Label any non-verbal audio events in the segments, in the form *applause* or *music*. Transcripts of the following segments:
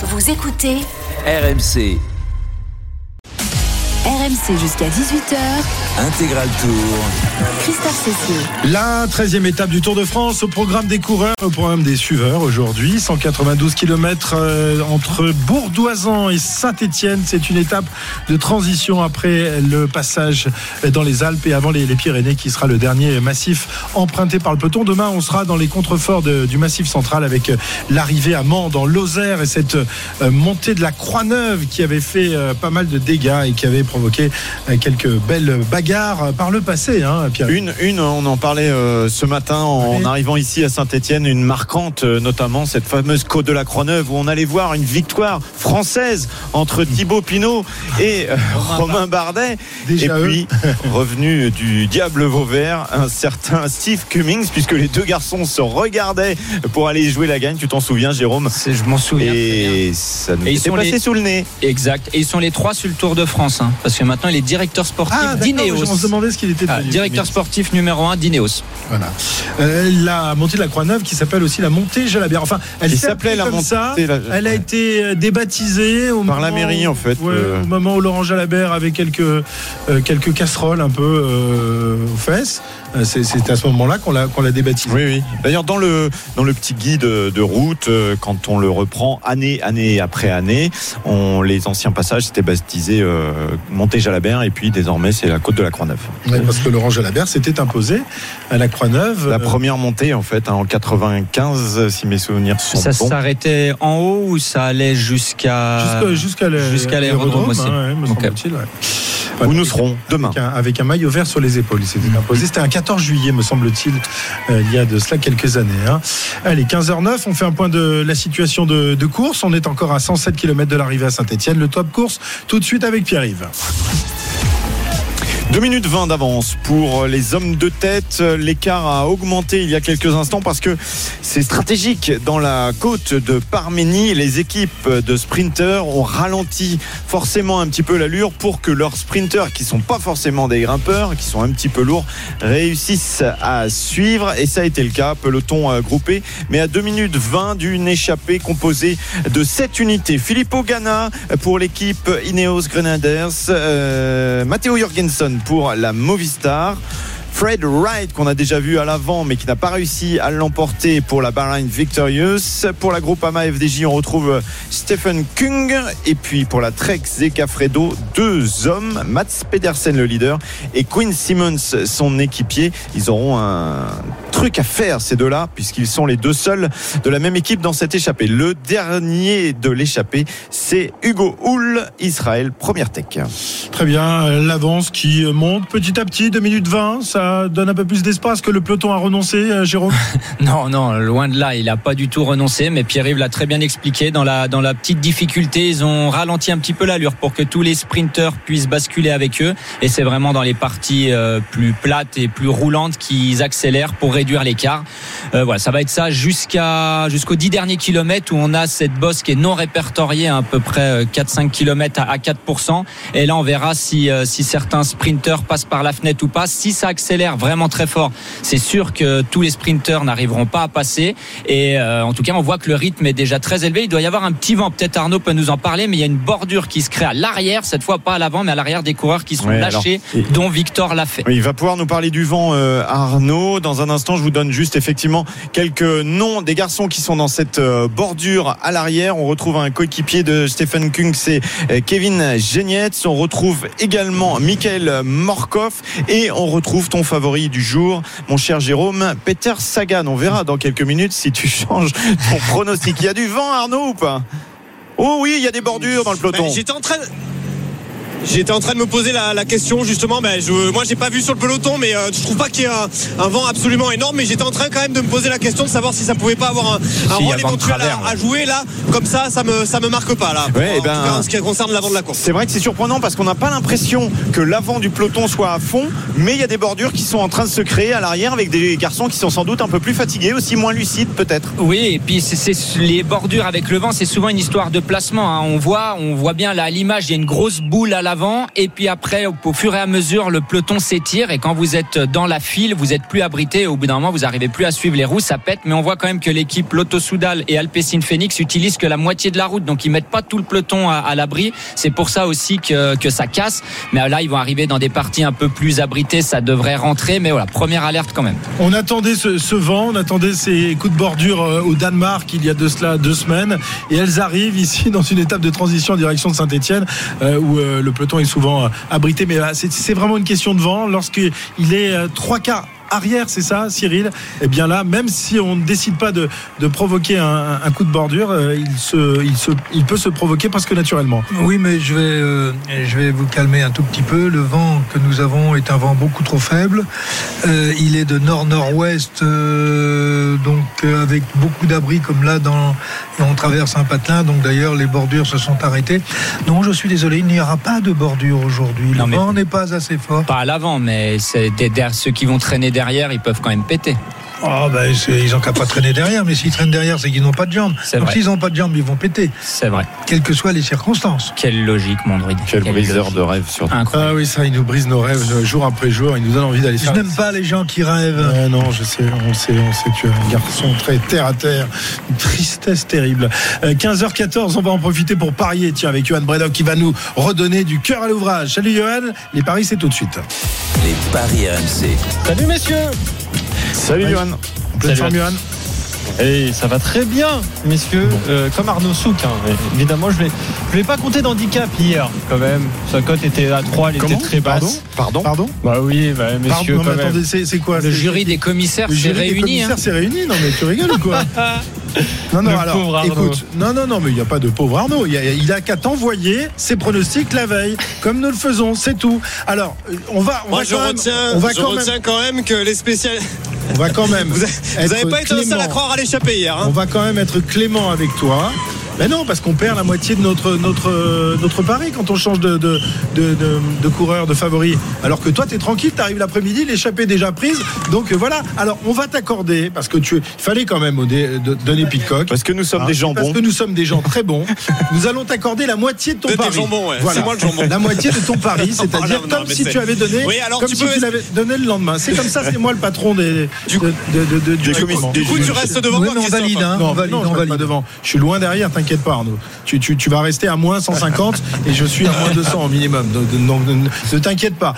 Vous écoutez RMC, RMC jusqu'à 18h. Intégral Tour. Christophe Cessier. La 13e étape du Tour de France au programme des coureurs, au programme des suiveurs aujourd'hui. 192 km entre Bourdoisan et Saint-Etienne. C'est une étape de transition après le passage dans les Alpes et avant les, les Pyrénées qui sera le dernier massif emprunté par le peloton. Demain, on sera dans les contreforts de- du massif central avec l'arrivée à Mans dans Lozère et cette euh, montée de la Croix-Neuve qui avait fait euh, pas mal de dégâts et qui avait provoqué euh, quelques belles bagarres par le passé. Hein, Pierre. Une, une, on en parlait euh, ce matin en Oui. arrivant ici à Saint-Etienne, une marquante, euh, notamment cette fameuse côte de la Croix-Neuve où on allait voir une victoire française entre Thibaut Pinot et euh, Romain Bardet. Déjà et puis, *laughs* revenu du diable Vauvert, un certain Steve Cummings, puisque les deux garçons se regardaient pour aller jouer la gagne. Tu t'en souviens, Jérôme? Je m'en souviens. Et ça nous Et ils était sont passé les- sous le nez. Exact. Et ils sont les trois sur le Tour de France. hein, parce que maintenant, il est directeur sportif Ah, d'Ineos. on se demandait ce qu'il était Ah, devenu. directeur sportif numéro un d'Ineos. Voilà. Euh, la montée de la Croix-Neuve qui s'appelle aussi la montée Jalabert. Enfin, elle s'appelait la comme montée, ça. la- Elle a ouais. été euh, débaptisée au Par la mairie, en fait, Ouais, euh. Au moment où Laurent Jalabert avait quelques euh, quelques casseroles un peu euh, aux fesses. C'est- à ce moment-là qu'on l'a qu'on l'a débaptisée. Oui, oui. D'ailleurs, dans le, dans le petit guide de route, quand on le reprend année, année après année, on, les anciens passages c'était baptisé euh, Montée Jalabert et puis désormais c'est la côte de la Croix-Neuve. Ouais, parce que Laurent Jalabert s'était imposé à la Croix-Neuve. La euh, première montée en fait hein, en 95, si mes souvenirs sont Ça bons. s'arrêtait en haut ou ça allait jusqu'à. jusqu'à- l'aérodrome aussi. hein, ouais, me Ok. semble-t-il, ouais. Où nous serons demain. Avec un, avec un maillot vert sur les épaules. Il s'était imposé. C'était un 14 juillet, me semble-t-il, euh, il y a de cela quelques années. hein. Allez, 15h09, on fait un point de la situation de, de course. On est encore à 107 km de l'arrivée à Saint-Etienne. Le top course, tout de suite avec Pierre-Yves. 2 minutes 20 d'avance pour les hommes de tête. L'écart a augmenté il y a quelques instants parce que c'est stratégique. Dans la côte de Parménie, les équipes de sprinteurs ont ralenti forcément un petit peu l'allure pour que leurs sprinteurs, qui sont pas forcément des grimpeurs, qui sont un petit peu lourds, réussissent à suivre. Et ça a été le cas. Peloton euh, groupé, mais à 2 minutes 20 d'une échappée composée de 7 unités. Filippo Ganna pour l'équipe Ineos Grenadiers, euh, Matteo Jorgensen pour la Movistar. Fred Wright qu'on a déjà vu à l'avant mais qui n'a pas réussi à l'emporter pour la Bahrain Victorious. Pour la Groupama FDJ on retrouve Stephen Kung et puis pour la Trek Zeka Fredo deux hommes, Mats Pedersen le leader et Quinn Simmons son équipier. Ils auront un truc à faire ces deux-là puisqu'ils sont les deux seuls de la même équipe dans cette échappée. Le dernier de l'échappée c'est Hugo Hull, Israël, première tech. Très bien, euh, l'avance qui monte petit à petit, 2 minutes 20. Ça donne un peu plus d'espace que le peloton a renoncé, euh, Jérôme. *laughs* Non, non, loin de là. Il n'a pas du tout renoncé, mais Pierre-Yves l'a très bien expliqué. Dans la, dans la petite difficulté, ils ont ralenti un petit peu l'allure pour que tous les sprinteurs puissent basculer avec eux. Et c'est vraiment dans les parties euh, plus plates et plus roulantes qu'ils accélèrent pour réduire l'écart. Euh, voilà, ça va être ça jusqu'à jusqu'aux 10 derniers kilomètres où on a cette bosse qui est non répertoriée, à, peu près euh, 4-5 kilomètres à, à 4%. Et là, on verra si, euh, si certains sprinteurs passent par la fenêtre ou pas. Si ça accélère vraiment très fort, c'est sûr que tous les sprinteurs n'arriveront pas à passer. Et euh, en tout cas, on voit que le rythme est déjà très élevé. Il doit y avoir un petit vent. Peut-être Arnaud peut nous en parler, mais il y a une bordure qui se crée à l'arrière, cette fois pas à l'avant, mais à l'arrière des coureurs qui sont Ouais, lâchés, alors, dont Victor l'a fait. Oui, il va pouvoir nous parler du vent, euh, Arnaud. Dans un instant, je vous donne juste effectivement quelques noms des garçons qui sont dans cette euh, bordure à l'arrière. On retrouve un coéquipier de Stephen Kung, c'est euh, Kevin Genietz. On retrouve également Michael Morkov et on retrouve ton favori du jour, mon cher Jérôme, Peter Sagan. On verra dans quelques minutes si tu changes ton pronostic. Il y a du vent, Arnaud, ou pas? Oh oui, il y a des bordures dans le peloton. Ben, J'étais en train. J'étais en train de me poser la, la question justement. Ben, je, moi, j'ai pas vu sur le peloton, mais euh, je trouve pas qu'il y ait un, un vent absolument énorme. Mais j'étais en train quand même de me poser la question de savoir si ça pouvait pas avoir un, un rôle éventuel travers, à, à jouer là. Comme ça, ça me ça me marque pas là. Ouais, en, eh tout ben, cas, en ce qui concerne l'avant de la course. C'est vrai que c'est surprenant parce qu'on n'a pas l'impression que l'avant du peloton soit à fond, mais il y a des bordures qui sont en train de se créer à l'arrière avec des garçons qui sont sans doute un peu plus fatigués, aussi moins lucides peut-être. Oui, et puis c'est c'est- les bordures avec le vent, c'est souvent une histoire de placement. hein. On voit, on voit bien là à l'image, il y a une grosse boule à l'avant et puis après au, fur et à mesure le peloton s'étire et quand vous êtes dans la file vous êtes plus abrité au bout d'un moment vous arrivez plus à suivre les roues ça pète mais on voit quand même que l'équipe Lotto Soudal et Alpecin Phoenix utilisent que la moitié de la route donc ils mettent pas tout le peloton à, l'abri. C'est pour ça aussi que, ça casse. Mais là ils vont arriver dans des parties un peu plus abritées ça devrait rentrer mais voilà première alerte quand même. On attendait ce, vent, on attendait ces coups de bordure euh, au Danemark il y a de cela deux semaines et elles arrivent ici *laughs* dans une étape de transition en direction de Saint-Etienne où euh, le peloton est souvent euh, abrité mais c'est c'est vraiment une question de vent. Lorsqu'il est euh, trois quarts arrière, c'est ça, Cyril Eh bien là, même si on ne décide pas de, de provoquer un, un coup de bordure, euh, il, se, il, se, il peut se provoquer presque naturellement. Oui, mais je vais, euh, je vais vous calmer un tout petit peu. Le vent que nous avons est un vent beaucoup trop faible. Euh, il est de nord-nord-ouest, euh, donc euh, avec beaucoup d'abris comme là, dans, on traverse un patelin. Donc d'ailleurs, les bordures se sont arrêtées. Non, je suis désolé, il n'y aura pas de bordure aujourd'hui. Le vent n'est pas assez fort. pas à l'avant mais c'est ceux qui vont traîner derrière ils peuvent quand même péter Oh, ben, ils n'ont qu'à pas traîner derrière, mais s'ils traînent derrière, c'est qu'ils n'ont pas de jambes. C'est Donc vrai. s'ils n'ont pas de jambes, ils vont péter, c'est vrai quelles que soient les circonstances. quelle logique mon druide Quel Quelle briseur logique. de rêve surtout. incroyable Ah oui, ça, il nous brise nos rêves euh, jour après jour, il nous donne envie d'aller Je n'aime pas les gens qui rêvent. Euh, non, je sais, on sait, on sait, tu es un garçon très terre à terre, une tristesse terrible. Euh, 15h14, on va en profiter pour parier, tiens, avec Johan Bredok qui va nous redonner du cœur à l'ouvrage. Salut Johan, les paris c'est tout de suite. Les paris RMC. Salut messieurs Salut Ouais. Johan. Pleine Salut forme, Johan. Et ça va très bien, messieurs. Euh, comme Arnaud Souk, hein. Évidemment, je vais, je vais pas compter d'handicap hier, quand même. Sa cote était à 3, elle était très basse. Pardon Pardon Bah oui, bah, Pardon, messieurs, non, mais quand même. attendez, c'est quoi le jury des commissaires le s'est jury des réuni hein. commissaires s'est réuni Non mais tu rigoles ou quoi *laughs* Non, non, Le alors, pauvre Arnaud. écoute, non, non, non, mais il n'y a pas de pauvre Arnaud. Il, y a, il a qu'à t'envoyer ses pronostics la veille, comme nous le faisons, c'est tout. Alors, euh, on va, on Moi, va je quand même, retiens, on va je quand même, retiens quand même que les spécialistes. On va quand même. Vous n'avez pas été le seul à croire à l'échapper hier. On Hein. va quand même être clément avec toi. Mais non, parce qu'on perd la moitié de notre, notre, notre pari quand on change de, de, de, de- de coureur, de favori. Alors que toi, tu es tranquille, tu arrives l'après-midi, l'échappée est déjà prise. Donc euh, voilà. Alors, on va t'accorder, parce que tu il fallait quand même donner Pitcock. Parce que nous sommes Hein, des jambons. Parce que nous sommes des gens très bons. Nous allons t'accorder la moitié de ton De tes pari. jambons, ouais. C'est moi le jambon. La moitié de ton pari, *laughs* c'est-à-dire non, comme si tu avais donné, Oui, alors comme tu si peux- tu l'avais donné le lendemain. C'est comme ça, c'est moi le patron des, Du coup- de, de, de- du coup, tu restes devant moi, on valide, hein. Non, on valide, non, on je reste valide. pas devant. Je suis loin derrière, t'inquiète pas, Arnaud. Tu, tu, tu vas rester à moins 150 et je suis à moins 200 au minimum. Donc, donc, ne, ne t'inquiète pas.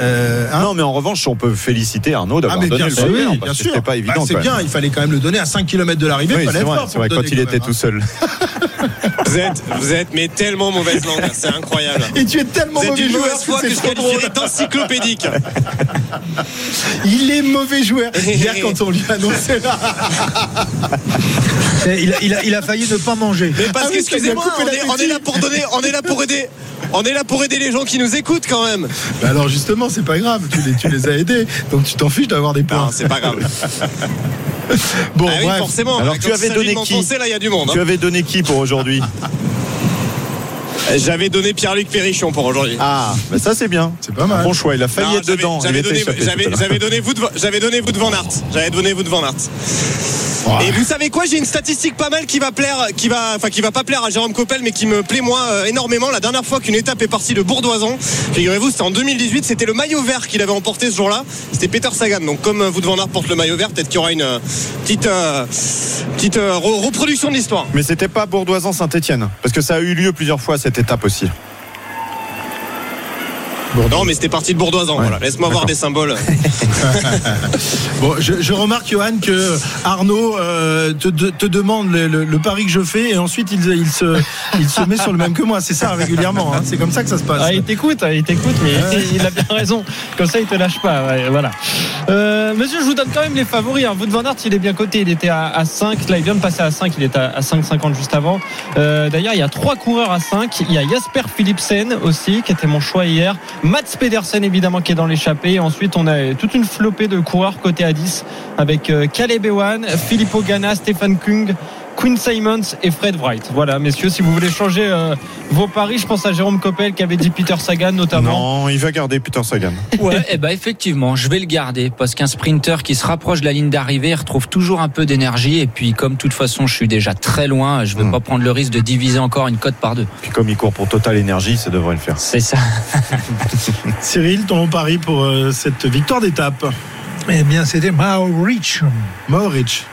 Euh, hein Non, mais en revanche, on peut féliciter Arnaud ah, d'avoir mais donné bien le sûr, oui, bien que sûr. C'était pas évident. Bah, c'est bien, il fallait quand même le donner à 5 km de l'arrivée. Oui, il fallait c'est vrai, quand il était même, tout seul. *laughs* Vous êtes, vous êtes mais tellement mauvaise langue, c'est incroyable. hein. Et tu es tellement Vous êtes mauvais joueur, mauvaise foi que c'est je qualifierais d'encyclopédique. *laughs* Il est mauvais joueur. Hier, quand on lui a annoncé là, Et *laughs* Il a, il, a, il a failli ne pas manger. Mais parce Ah oui, qu'excusez-moi, on, est- on l'appétit. est là pour donner, on est là pour aider. On est là pour aider les gens qui nous écoutent quand même. Bah alors justement, c'est pas grave, tu les, tu les as aidés, donc tu t'en fiches d'avoir des points. Non, c'est pas grave. *laughs* Bon, ah oui, bref. forcément. Alors, tu avais donné qui m'enfoncer, là, il y a du monde. Tu hein. avais donné qui pour aujourd'hui *laughs* J'avais donné Pierre-Luc Perrichon pour aujourd'hui. Ah, bah ça c'est bien. C'est pas mal. Bon choix, il a failli Non, être j'avais- dedans. J'avais donné, j'avais, j'avais vous de, j'avais donné vous de Van Aert. J'avais donné vous de Van Aert. Ouais. Et vous savez quoi J'ai une statistique pas mal qui va plaire, qui va, enfin qui va pas plaire à Jérôme Coppel, mais qui me plaît moi euh, énormément. La dernière fois qu'une étape est partie de Bourdoisan, figurez-vous, c'était en 2018. C'était le maillot vert qu'il avait emporté ce jour-là. C'était Peter Sagan. Donc comme euh, vous de Van Aert porte le maillot vert, peut-être qu'il y aura une euh, petite, euh, petite euh, re- reproduction de l'histoire. Mais c'était pas Bourdoisan-Saint-Etienne. Parce que ça a eu lieu plusieurs fois cette étape aussi. Non, mais c'était parti de Bourdoisan. Voilà. Laisse-moi voir des symboles. *laughs* Bon, je, je remarque, Johan, que Arnaud euh, te, te- te demande le, le- le pari que je fais et ensuite il, il se, il se met sur le même que moi. C'est ça régulièrement. hein. C'est comme ça que ça se passe. Ah, il t'écoute, il t'écoute, mais il, *laughs* il a bien raison. Comme ça, il te lâche pas. ouais, voilà. Euh, monsieur, je vous donne quand même les favoris. Hein. Wout van Aert, il est bien coté. Il était à, à 5. Là, il vient de passer à 5. Il était à, à 5,50 juste avant. Euh, D'ailleurs, il y a trois coureurs à 5. Il y a Jasper Philipsen aussi, qui était mon choix hier. Mats Pedersen, évidemment, qui est dans l'échappée. Ensuite, on a toute une flopée de coureurs côté à 10 avec euh, Caleb Ewan, Filippo Ganna, Stéphane Kung. Quinn Simons et Fred Wright. Voilà, messieurs, si vous voulez changer euh, vos paris, je pense à Jérôme Coppel qui avait dit Peter Sagan notamment. Non, il va garder Peter Sagan. Ouais, et ben effectivement, je vais le garder parce qu'un sprinter qui se rapproche de la ligne d'arrivée retrouve toujours un peu d'énergie et puis comme de toute façon je suis déjà très loin, je veux Mm. pas prendre le risque de diviser encore une cote par deux. Puis comme il court pour Total Energy, ça devrait le faire. C'est ça. *laughs* Cyril, ton pari pour euh, cette victoire d'étape? Eh bien, c'était Maurich. Maurich.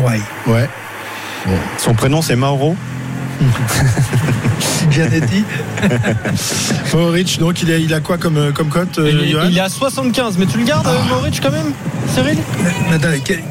Ouais. Ouais. Son prénom c'est Mauro. *laughs* Gianetti. *laughs* Maurich, donc il a, il a quoi comme, euh, comme cote, euh, il, Johan il est à 75, mais tu le gardes, Maurice, quand même Cyril?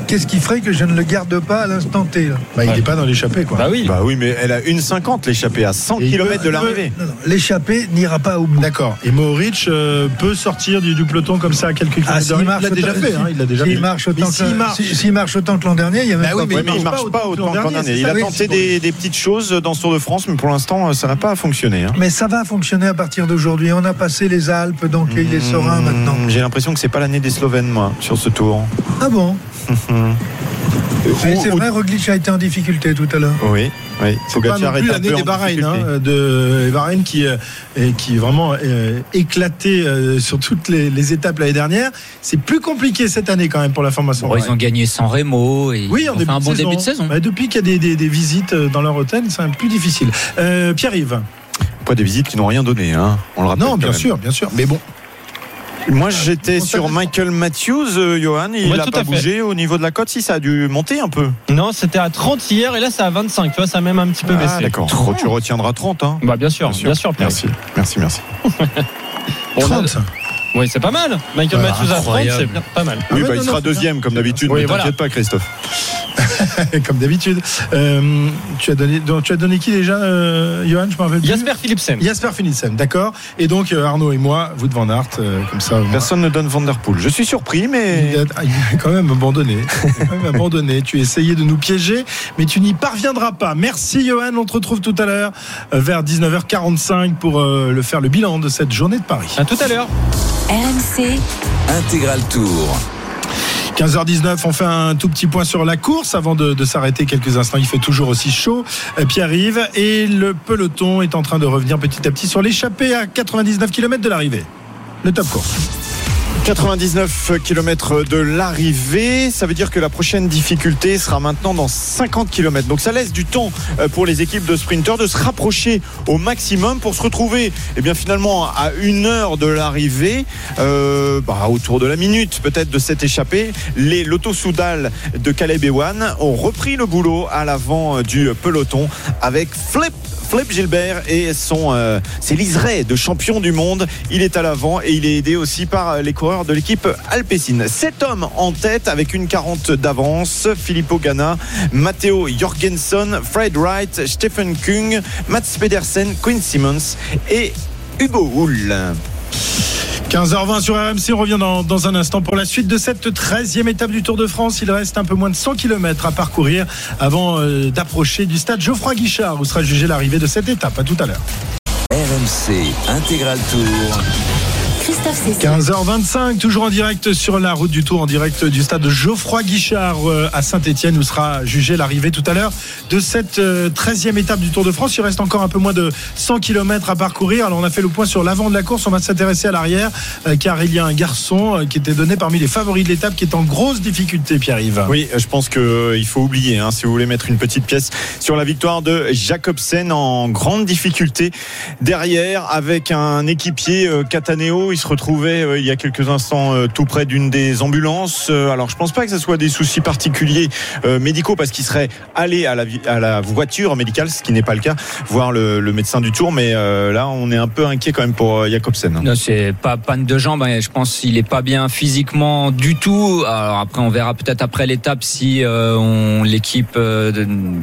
Qu'est-ce qui ferait que je ne le garde pas à l'instant T là? Bah, il Ouais. n'est pas dans l'échappée, quoi. Bah oui. Bah oui, mais elle a une 50 l'échappée à 100 Et il km peut- de il l'arrivée. L'échappée n'ira pas au bout. D'accord. Et Mohoric euh, peut sortir du, du peloton comme ça à quelques kilomètres Ah, s'il l'arrivée. marche Il l'a déjà fait, hein, il l'a déjà s'il fait. marche autant s'il que marche- si- s'il marche autant que l'an dernier, il y a même Bah oui, pas mais il mais il marche marche pas pas autant que l'an dernier, Il a tenté des petites choses dans Tour de France, mais pour l'instant, ça n'a pas fonctionné. hein. Mais ça va fonctionner à partir d'aujourd'hui. On a passé les Alpes, donc il est serein Mmh, maintenant. J'ai l'impression que c'est pas l'année des Slovènes, moi, sur ce tour. Ah bon? Mais C'est Ou- vrai, Roglic a été en difficulté tout à l'heure. Oui, oui. C'est Pogacar est un l'année peu des Bahreïn, hein, de les Bahreïn qui, euh, qui vraiment euh, éclaté euh, sur toutes les, les étapes l'année dernière. C'est plus compliqué cette année quand même pour la formation. Bon, ils ont gagné sans Remo et Oui, ils ont fait un bon saison. début de saison. Ouais, depuis qu'il y a des, des- des visites euh, dans leur hôtel, c'est un peu plus difficile. Euh, Pierre-Yves. Pas des visites qui n'ont rien donné, hein? On le rappelle. Non, quand bien même. sûr, bien sûr. Mais bon, Moi, j'étais On sur. Michael Matthews, euh, Johan. Il n'a tout pas à fait. bougé au niveau de la cote. Si, ça a dû monter un peu. Non, c'était à 30 hier et là c'est à 25. Tu vois, ça a même un petit peu Ah, baissé. d'accord. Oh, tu retiendras 30, hein. Bah bien sûr, bien sûr, Pierre. Merci, merci, merci. *laughs* A- 30. Oui, c'est pas mal. Michael Voilà, Matthews à 30, incroyable. c'est pas mal. Ah oui, bah, il sera bien. deuxième, comme d'habitude. Oui, ne voilà. t'inquiète pas, Christophe. *laughs* comme d'habitude. Euh, tu, as donné, donc, tu as donné qui déjà, euh, Johan Je me rappelle. Jasper Philipsen. Jasper Philipsen, d'accord. Et donc euh, Arnaud et moi, vous de Van Aert, euh, comme ça. Personne ne donne Van Der Poel. Je suis surpris, mais. Il a, ah, il a quand même abandonné. Il a quand même *laughs* abandonné. Tu essayais de nous piéger, mais tu n'y parviendras pas. Merci Johan. On te retrouve tout à l'heure vers 19h45 pour euh, le faire le bilan de cette journée de Paris. À tout à l'heure. RMC, Intégral Tour. 15h19, on fait un tout petit point sur la course avant de, de s'arrêter quelques instants. Il fait toujours aussi chaud. Euh, Pierre-Yves et le peloton est en train de revenir petit à petit sur l'échappée à 99 km de l'arrivée. Le top course. 99 km de l'arrivée, ça veut dire que la prochaine difficulté sera maintenant dans 50 km. Donc ça laisse du temps euh, pour les équipes de sprinteurs de se rapprocher au maximum pour se retrouver eh bien finalement à une heure de l'arrivée, euh, bah, autour de la minute peut-être de cette échappée. Les Lotto Soudal de Caleb Ewan ont repris le boulot à l'avant du peloton avec Flip Flip Gilbert et son euh, de champion du monde. Il est à l'avant et il est aidé aussi par euh, les coureurs de l'équipe Alpecin. Sept hommes en tête avec une 40 d'avance. Filippo Ganna, Matteo Jorgensen, Fred Wright, Stephen Kung, Mats Pedersen, Quinn Simmons et Hugo Hull. 15h20 sur RMC, on revient dans, un instant pour la suite de cette 13e étape du Tour de France. Il reste un peu moins de 100 km à parcourir avant euh, d'approcher du stade Geoffroy Guichard où sera jugée l'arrivée de cette étape. À tout à l'heure. RMC Intégral Tour. Christophe Cécile. 15h25, toujours en direct sur la route du Tour, en direct du stade Geoffroy Guichard euh, à Saint-Etienne, où sera jugée l'arrivée tout à l'heure de cette euh, 13e étape du Tour de France. Il reste encore un peu moins de 100 km à parcourir. Alors on a fait le point sur l'avant de la course, on va s'intéresser à l'arrière, euh, car il y a un garçon euh, qui était donné parmi les favoris de l'étape, qui est en grosse difficulté, Pierre-Yves. Oui, je pense qu'il faut oublier, hein, si vous voulez mettre une petite pièce sur la victoire de Jacobsen en grande difficulté derrière avec un équipier euh, Cataneo. Se retrouvait euh, il y a quelques instants euh, tout près d'une des ambulances. Euh, alors je pense pas que ce soit des soucis particuliers euh, médicaux parce qu'il serait allé à la, à la voiture médicale, ce qui n'est pas le cas, voir le, médecin du tour. Mais là, on est un peu inquiet quand même pour Jacobsen. c'est pas panne de jambes. hein. Je pense qu'il est pas bien physiquement du tout. Alors après, on verra peut-être après l'étape si l'équipe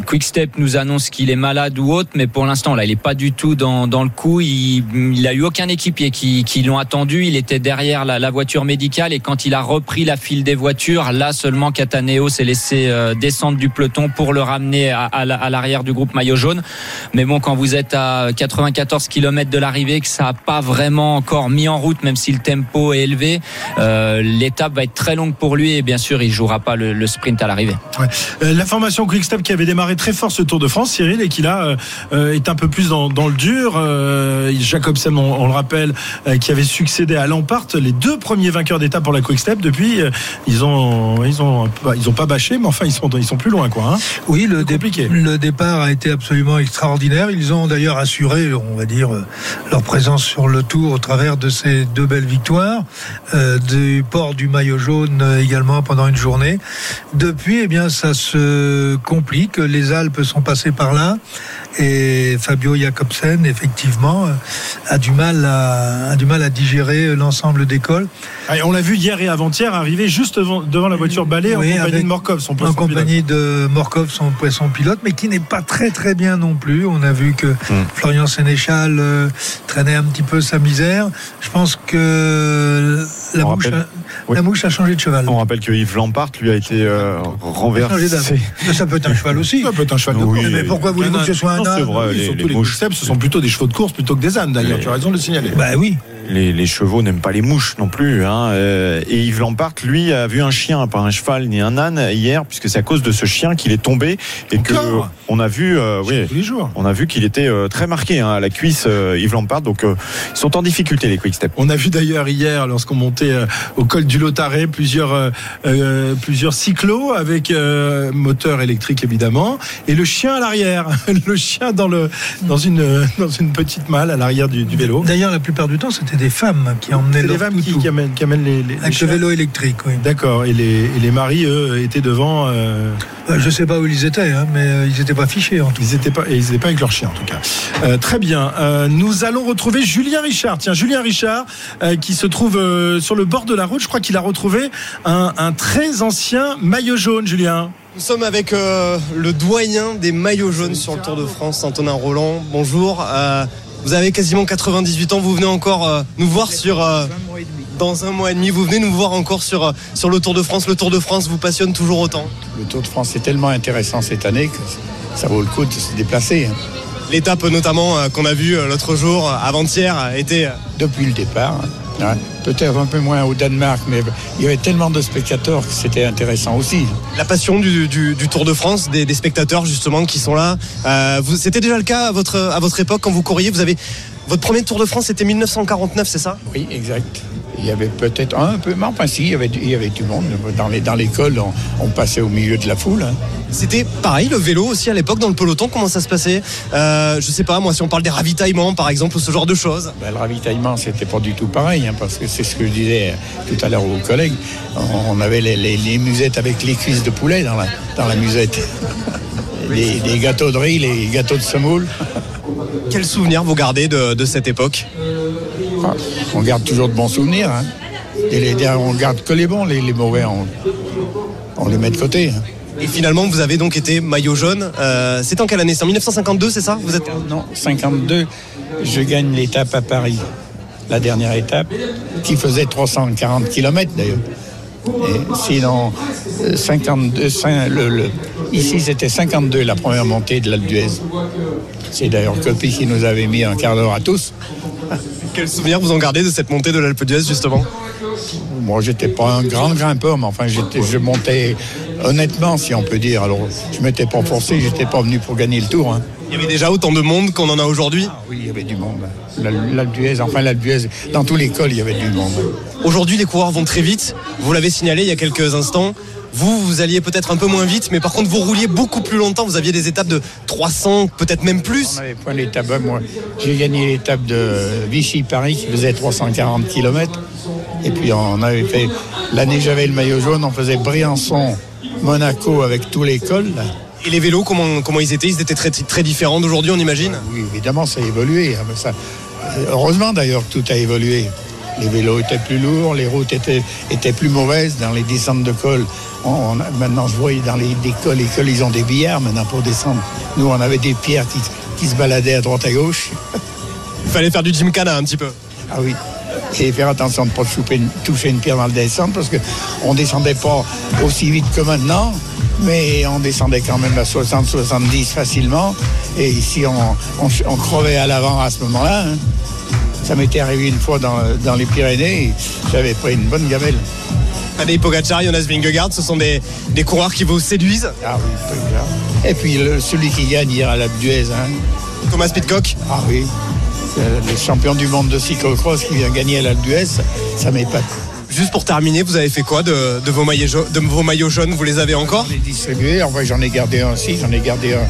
Quick Step nous annonce qu'il est malade ou autre. Mais pour l'instant, là, il est pas du tout dans, dans le coup. Il, il a eu aucun équipier qui, qui l'ont attendu il était derrière la, voiture médicale et quand il a repris la file des voitures, là seulement Cataneo s'est laissé euh, descendre du peloton pour le ramener à, à la- à l'arrière du groupe maillot jaune. Mais bon, quand vous êtes à 94 km de l'arrivée, que ça n'a pas vraiment encore mis en route, même si le tempo est élevé, euh, l'étape va être très longue pour lui et bien sûr, il jouera pas le, sprint à l'arrivée. Euh, la formation Quick-Step qui avait démarré très fort ce Tour de France, Cyril, et qui là est un peu plus dans, le dur. Jacobsen, on, on le rappelle, qui avait succédé à Lampart, les deux premiers vainqueurs d'étape pour la Quick-Step. Depuis, euh, ils ont, ils ont, ils ont pas bâché, mais enfin ils sont, ils sont plus loin, quoi. Hein. Oui, le, dé- le départ a été absolument extraordinaire. Ils ont d'ailleurs assuré, on va dire, euh, leur présence sur le tour au travers de ces deux belles victoires, euh, du port du maillot jaune également pendant une journée. Depuis, eh bien, ça se complique. Les Alpes sont passées par là et Fabio Jacobsen, effectivement, euh, a du mal à, a du mal à digérer l'ensemble des cols. Ah, on l'a vu hier et avant-hier arriver juste devant, devant la voiture balai Oui, en compagnie avec- de Morkov, son en poisson pilote. compagnie de Morkov, son poisson pilote, mais qui n'est pas très très bien non plus. On a vu que Florian Sénéchal euh, traînait un petit peu sa misère. Je pense que la, On mouche rappelle- a, Oui. la mouche a changé de cheval. On rappelle que Yves Lampart lui a été euh, renversé. Ça peut être un *laughs* cheval aussi. Ça peut être un cheval de Oui, course. mais pourquoi voulez-vous que ce soit un âne vrai, les- surtout les les, mouches. Quick-Step, ce sont plutôt des chevaux de course plutôt que des ânes d'ailleurs. Les- Tu as raison de le signaler. Bah oui. Les, les chevaux n'aiment pas les mouches non plus. Hein. euh, Et Yves Lampart, lui, a vu un chien, pas un cheval ni un âne hier, puisque c'est à cause de ce chien qu'il est tombé et que on a vu, euh, oui, Tous les jours. on a vu qu'il était euh, très marqué hein, à la cuisse, euh, Yves Lampart. Donc, euh, ils sont en difficulté les Quick Step. On a vu d'ailleurs hier, lorsqu'on montait euh, au col du Lotaré, plusieurs, euh, euh, plusieurs cyclos avec euh, moteur électrique évidemment, et le chien à l'arrière, *laughs* le chien dans, le, dans, une, dans une petite malle à l'arrière du, du vélo. D'ailleurs, la plupart du temps, c'était des femmes qui emmenaient C'est les leur femmes qui, qui amènent, qui amènent les, les- les avec le vélo électrique. Oui. D'accord, et les, et les maris, eux, étaient devant. euh, Euh, Je sais pas où ils étaient, hein, mais ils n'étaient pas fichés en tout. ils n'étaient pas, et ils étaient pas avec leur chien en tout cas. Euh, très bien. Euh, nous allons retrouver Julien Richard. Tiens, Julien Richard, euh, qui se trouve euh, sur le bord de la route. Je crois qu'il a retrouvé un, un très ancien maillot jaune, Julien. Nous sommes avec euh, le doyen des maillots jaunes sur le Tour de France, Antonin Roland. Bonjour. Euh, vous avez quasiment 98 ans. Vous venez encore euh, nous voir sur. euh, dans un mois et demi, vous venez nous voir encore sur, euh, sur le Tour de France. Le Tour de France vous passionne toujours autant. Le Tour de France est tellement intéressant cette année que ça vaut le coup de se déplacer. hein. L'étape notamment qu'on a vue l'autre jour, avant-hier, était. Depuis le départ, hein? Peut-être un peu moins au Danemark, mais il y avait tellement de spectateurs que c'était intéressant aussi. la passion du, du- du Tour de France, des, des spectateurs justement qui sont là. Euh, C'était déjà le cas à votre, à votre époque quand vous courriez. Vous avez votre premier Tour de France, c'était 1949, c'est ça? Oui, exact. Il y avait peut-être un peu, mais enfin si, il y avait, du- il y avait du monde. Dans les- dans l'école, on, on passait au milieu de la foule. hein. C'était pareil le vélo aussi à l'époque dans le peloton. Comment ça se passait? Euh, Je sais pas moi si on parle des ravitaillements par exemple ou ce genre de choses. Ben, le ravitaillement, c'était pas du tout pareil, hein, parce que c'est ce que je disais tout à l'heure aux collègues. On avait les, les- les musettes avec les cuisses de poulet dans la, dans la musette. *laughs* Les, les gâteaux de riz, les gâteaux de semoule. Quels souvenirs vous gardez de, de cette époque? On garde toujours de bons souvenirs. hein. Et les, on garde que les bons, les, les mauvais, on, on les met de côté. hein. Et finalement vous avez donc été maillot jaune. Euh, c'est en quelle année? C'est en 1952, c'est ça? Vous êtes Non, 52, je gagne l'étape à Paris. La dernière étape, qui faisait 340 km d'ailleurs. Et sinon, euh, 52, cin- le- le- ici c'était 52 la première montée de l'Alpe d'Huez. C'est d'ailleurs Copy qui nous avait mis un quart d'heure à tous. Quels souvenirs vous en gardez de cette montée de l'Alpe d'Huez justement? Moi, j'étais pas un grand grimpeur, mais enfin, je montais honnêtement, si on peut dire. Alors, je m'étais pas forcé, j'étais pas venu pour gagner le tour. hein. Il y avait déjà autant de monde qu'on en a aujourd'hui? Oui, il y avait du monde. La- L'Alpe d'Huez, enfin l'Alpe d'Huez, dans tous les cols, il y avait du monde. Aujourd'hui, les coureurs vont très vite. Vous l'avez signalé il y a quelques instants. Vous, vous alliez peut-être un peu moins vite, mais par contre, vous rouliez beaucoup plus longtemps. Vous aviez des étapes de 300, peut-être même On plus. avait point l'étape. Moi, j'ai gagné l'étape de Vichy-Paris qui faisait 340 km. Et puis on avait fait l'année j'avais le maillot jaune, on faisait Briançon, Monaco avec tous les cols. là. Et les vélos, comment, comment ils étaient? Ils étaient très, très différents d'aujourd'hui, on imagine? Oui, évidemment, ça a évolué. hein, mais ça- heureusement d'ailleurs que tout a évolué. Les vélos étaient plus lourds, les routes étaient, étaient plus mauvaises dans les descentes de col. On- on a- maintenant, je vois dans les, des cols, les cols, ils ont des billards maintenant pour descendre. Nous, on avait des pierres qui, qui se baladaient à droite à gauche. Il fallait faire du gymkhana un petit peu. Ah oui. et faire attention de ne pas toucher une, toucher une pierre dans le descente parce qu'on ne descendait pas aussi vite que maintenant, mais on descendait quand même à 60-70 facilement. Et ici, on, on, on crevait à l'avant à ce moment-là. hein. Ça m'était arrivé une fois dans, dans les Pyrénées, j'avais pris une bonne gamelle. Tadej Pogacar, Jonas Vingegaard, ce sont des, des coureurs qui vous séduisent. Ah oui. Et puis le- celui qui gagne hier à l'Alpe d'Huez, hein. Thomas Pitcock. Ah oui, le champion du monde de cyclocross qui vient gagner à l'Alpe d'Huez, ça m'épate. Juste pour terminer, vous avez fait quoi de, de vos, maillots, jau- de vos maillots jaunes Vous les avez encore? Je l'ai distribué, enfin j'en ai gardé un aussi, j'en ai gardé un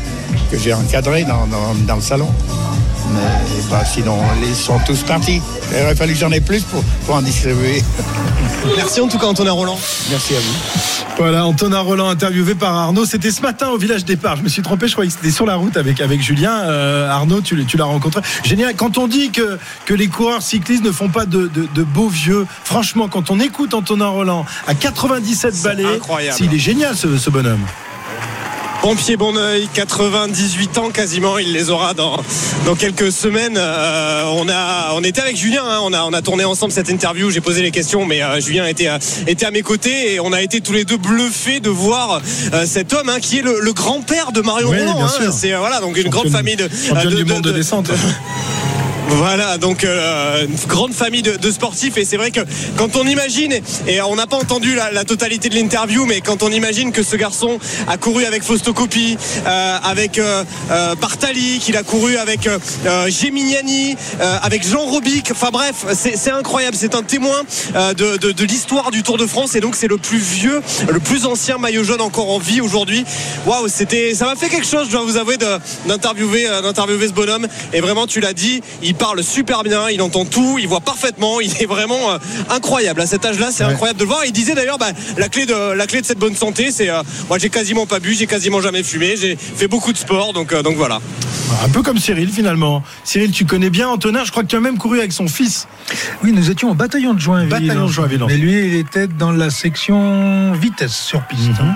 que j'ai encadré dans, dans- dans le salon. Mais bah, sinon, ils sont tous partis. Il aurait fallu que j'en ai plus pour, pour en distribuer. Merci en tout cas Antonin Roland. Merci à vous. Voilà, Antonin Roland interviewé par Arnaud. C'était ce matin au village départ. Je me suis trompé, je croyais que c'était sur la route avec, avec Julien. Euh, Arnaud, tu, l'as- tu l'as rencontré. Génial. Quand on dit que, que les coureurs cyclistes ne font pas de, de- de beaux vieux, franchement, quand on écoute Antonin Roland à 97 balais, incroyable. il est génial ce, ce bonhomme. Pompier bon oeil, 98 ans quasiment, il les aura dans, dans quelques semaines. Euh, on, a, on était avec Julien, hein, on, a, on a tourné ensemble cette interview, j'ai posé les questions, mais euh, Julien était, à- était à mes côtés et on a été tous les deux bluffés de voir euh, cet homme hein, qui est le, le grand-père de Mario Oui, Roland. hein. C'est euh, voilà, donc une grande famille de, de, de- descente. Voilà, donc euh, une grande famille de, sportifs. Et c'est vrai que quand on imagine, et on n'a pas entendu la, totalité de l'interview, mais quand on imagine que ce garçon a couru avec Fausto Coppi, euh, avec euh, euh, qu'il a couru avec euh, euh, avec Jean Robic, enfin bref, c'est incroyable, c'est un témoin de, l'histoire du Tour de France. Et donc c'est le plus vieux, le plus ancien maillot jaune encore en vie aujourd'hui. Waouh, c'était, ça m'a fait quelque chose, je dois vous avouer, d'interviewer ce bonhomme. Et vraiment tu l'as dit, il parle super bien, il entend tout, il voit parfaitement, il est vraiment euh, incroyable. À cet âge-là, c'est Ouais. incroyable de le voir. Il disait d'ailleurs, bah, la clé de la clé de cette bonne santé, c'est euh, moi j'ai quasiment pas bu, j'ai quasiment jamais fumé, j'ai fait beaucoup de sport, donc euh, donc voilà. Un peu comme Cyril finalement. Cyril, tu connais bien Antonin, je crois que tu as même couru avec son fils. Oui, nous étions au bataillon de Joinville. Bataillon de Joinville, en Mais lui, il était dans la section vitesse sur piste. Mhm.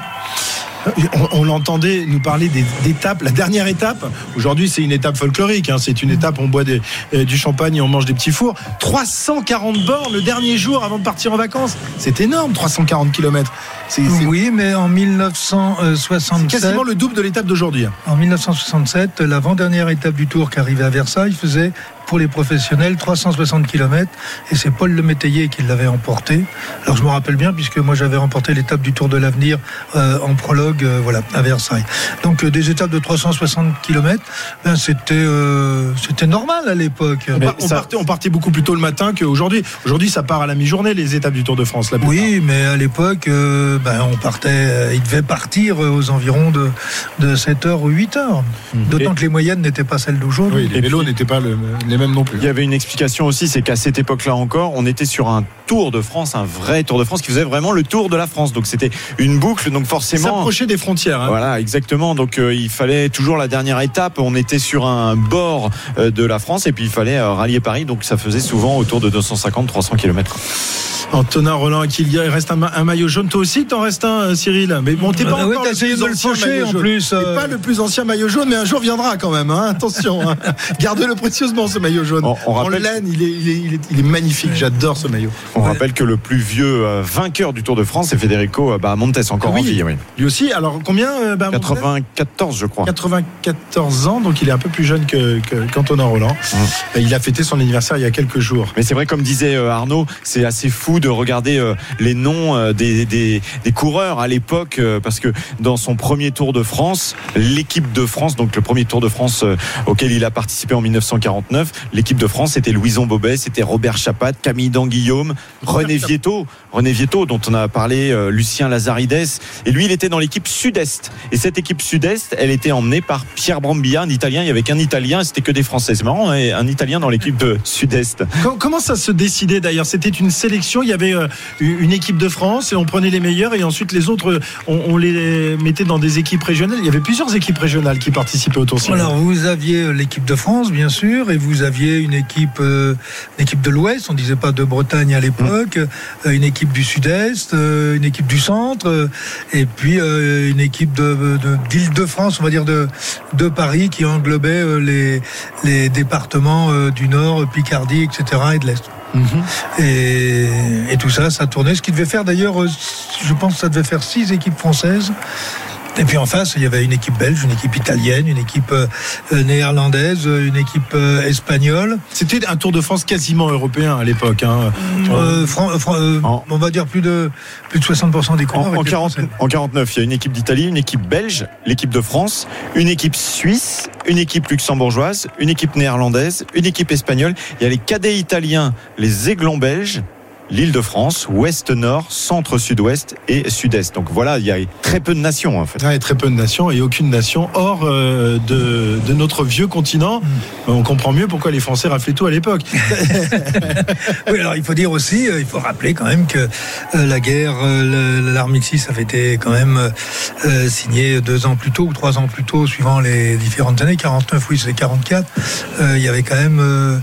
On, on l'entendait nous parler des- d'étapes, la dernière étape. Aujourd'hui, c'est une étape folklorique. hein. C'est une étape, on boit des- euh, du champagne et on mange des petits fours. 340 bornes le dernier jour avant de partir en vacances. C'est énorme, 340 km. Oui, mais en 1967, quasiment le double de l'étape d'aujourd'hui. hein. en 1967, l'avant-dernière étape du Tour qui arrivait à Versailles faisait pour les professionnels 360 km et c'est Paul Le Métayer qui l'avait emporté. Alors je me rappelle bien puisque moi j'avais remporté l'étape du Tour de l'avenir euh, en prologue euh, voilà à Versailles. Donc euh, des étapes de 360 km, ben, c'était euh, c'était normal à l'époque. On, par- on ça- partait, on partait beaucoup plus tôt le matin qu'aujourd'hui. Aujourd'hui, ça part à la mi-journée, les étapes du Tour de France. la. Oui, mais à l'époque, euh, ben, on partait, euh, il devait partir aux environs de, de 7h ou 8h. D'autant Et- que les moyennes n'étaient pas celles d'aujourd'hui. Oui, les vélos n'étaient pas le- les mêmes non plus. Il y avait une explication aussi, c'est qu'à cette époque-là encore, on était sur un Tour de France, un vrai Tour de France qui faisait vraiment le Tour de la France. Donc c'était une boucle, donc forcément. S'approcher des frontières. hein. Voilà, exactement. Donc euh, il fallait toujours la dernière étape. On était sur un bord euh, de la France et puis il fallait euh, rallier Paris. Donc ça faisait souvent autour de 250-300 km. Antonin Roland, qu'il y a- il reste un, ma- un maillot jaune. Toi aussi, t'en restes un, Cyril. Mais bon, t'es pas Ah ouais, encore t'as le essayé plus de le ancien faucher, maillot en jaune. plus, euh. pas le plus ancien maillot jaune, mais un jour viendra quand même. hein. Attention, hein. *laughs* gardez-le précieusement ce maillot jaune. On- on en rappelle- laine, il est, il est- il est- il est magnifique. J'adore ce maillot. On Ouais. rappelle que le plus vieux euh, vainqueur du Tour de France, c'est Federico euh, bah, Montes, encore oui. en vie. oui. Lui aussi. Alors combien euh, bah, 94, je crois. 94 ans, donc il est un peu plus jeune que, que- qu'Antonin Roland. Et Il a fêté son anniversaire il y a quelques jours. Mais c'est vrai, comme disait Arnaud, c'est assez fou de regarder les noms des, des- des coureurs à l'époque, parce que dans son premier Tour de France, l'équipe de France, donc le premier Tour de France auquel il a participé en 1949, l'équipe de France, c'était Louison Bobet, c'était Robert Chapat, Camille Danguillaume, René. Vietto, René Vietto, dont on a parlé, euh, Lucien Lazarides, et lui, il était dans l'équipe Sud-Est. Et cette équipe Sud-Est, elle était emmenée par Pierre Brambilla, un Italien. Il y avait qu'un Italien, c'était que des Français. C'est marrant, hein, un Italien dans l'équipe de Sud-Est. Com- Comment ça se décidait d'ailleurs? C'était une sélection, il y avait euh, une équipe de France et on prenait les meilleurs et ensuite les autres, euh, on, on les mettait dans des équipes régionales. Il y avait plusieurs équipes régionales qui participaient au Tour. Alors vous aviez l'équipe de France bien sûr et vous aviez une équipe euh, une équipe de l'Ouest, on disait pas de Bretagne à l'époque, euh, une équipe du Sud-Est, euh, une équipe du Centre et puis une équipe de de- d'Île-de-France, on va dire de de Paris qui englobait les les départements du Nord, Picardie, etc. et de l'Est. Et, et tout ça, ça tournait. Ce qui devait faire d'ailleurs, je pense que ça devait faire six équipes françaises. Et puis en face, il y avait une équipe belge, une équipe italienne, une équipe euh, euh, néerlandaise, une équipe euh, espagnole. C'était un Tour de France quasiment européen à l'époque. hein. Euh, euh, on va dire plus de plus de 60% des coureurs. en étaient 40 français. en 49, il y a une équipe d'Italie, une équipe belge, l'équipe de France, une équipe suisse, une équipe luxembourgeoise, une équipe néerlandaise, une équipe espagnole. Il y a les cadets italiens, les aiglons belges, l'île de France, ouest, nord, centre, sud-ouest et sud-est. Donc voilà, il y a très peu de nations en fait. Ouais, très peu de nations et aucune nation hors euh, de, de notre vieux continent. On comprend mieux pourquoi les Français raflaient tout à l'époque. *laughs* Oui, alors il faut dire aussi, euh, il faut rappeler quand même que euh, la guerre, l'armistice avait été quand même euh, signé deux ans plus tôt ou trois ans plus tôt, suivant les différentes années. 49, oui, c'est 44. Euh, il y avait quand même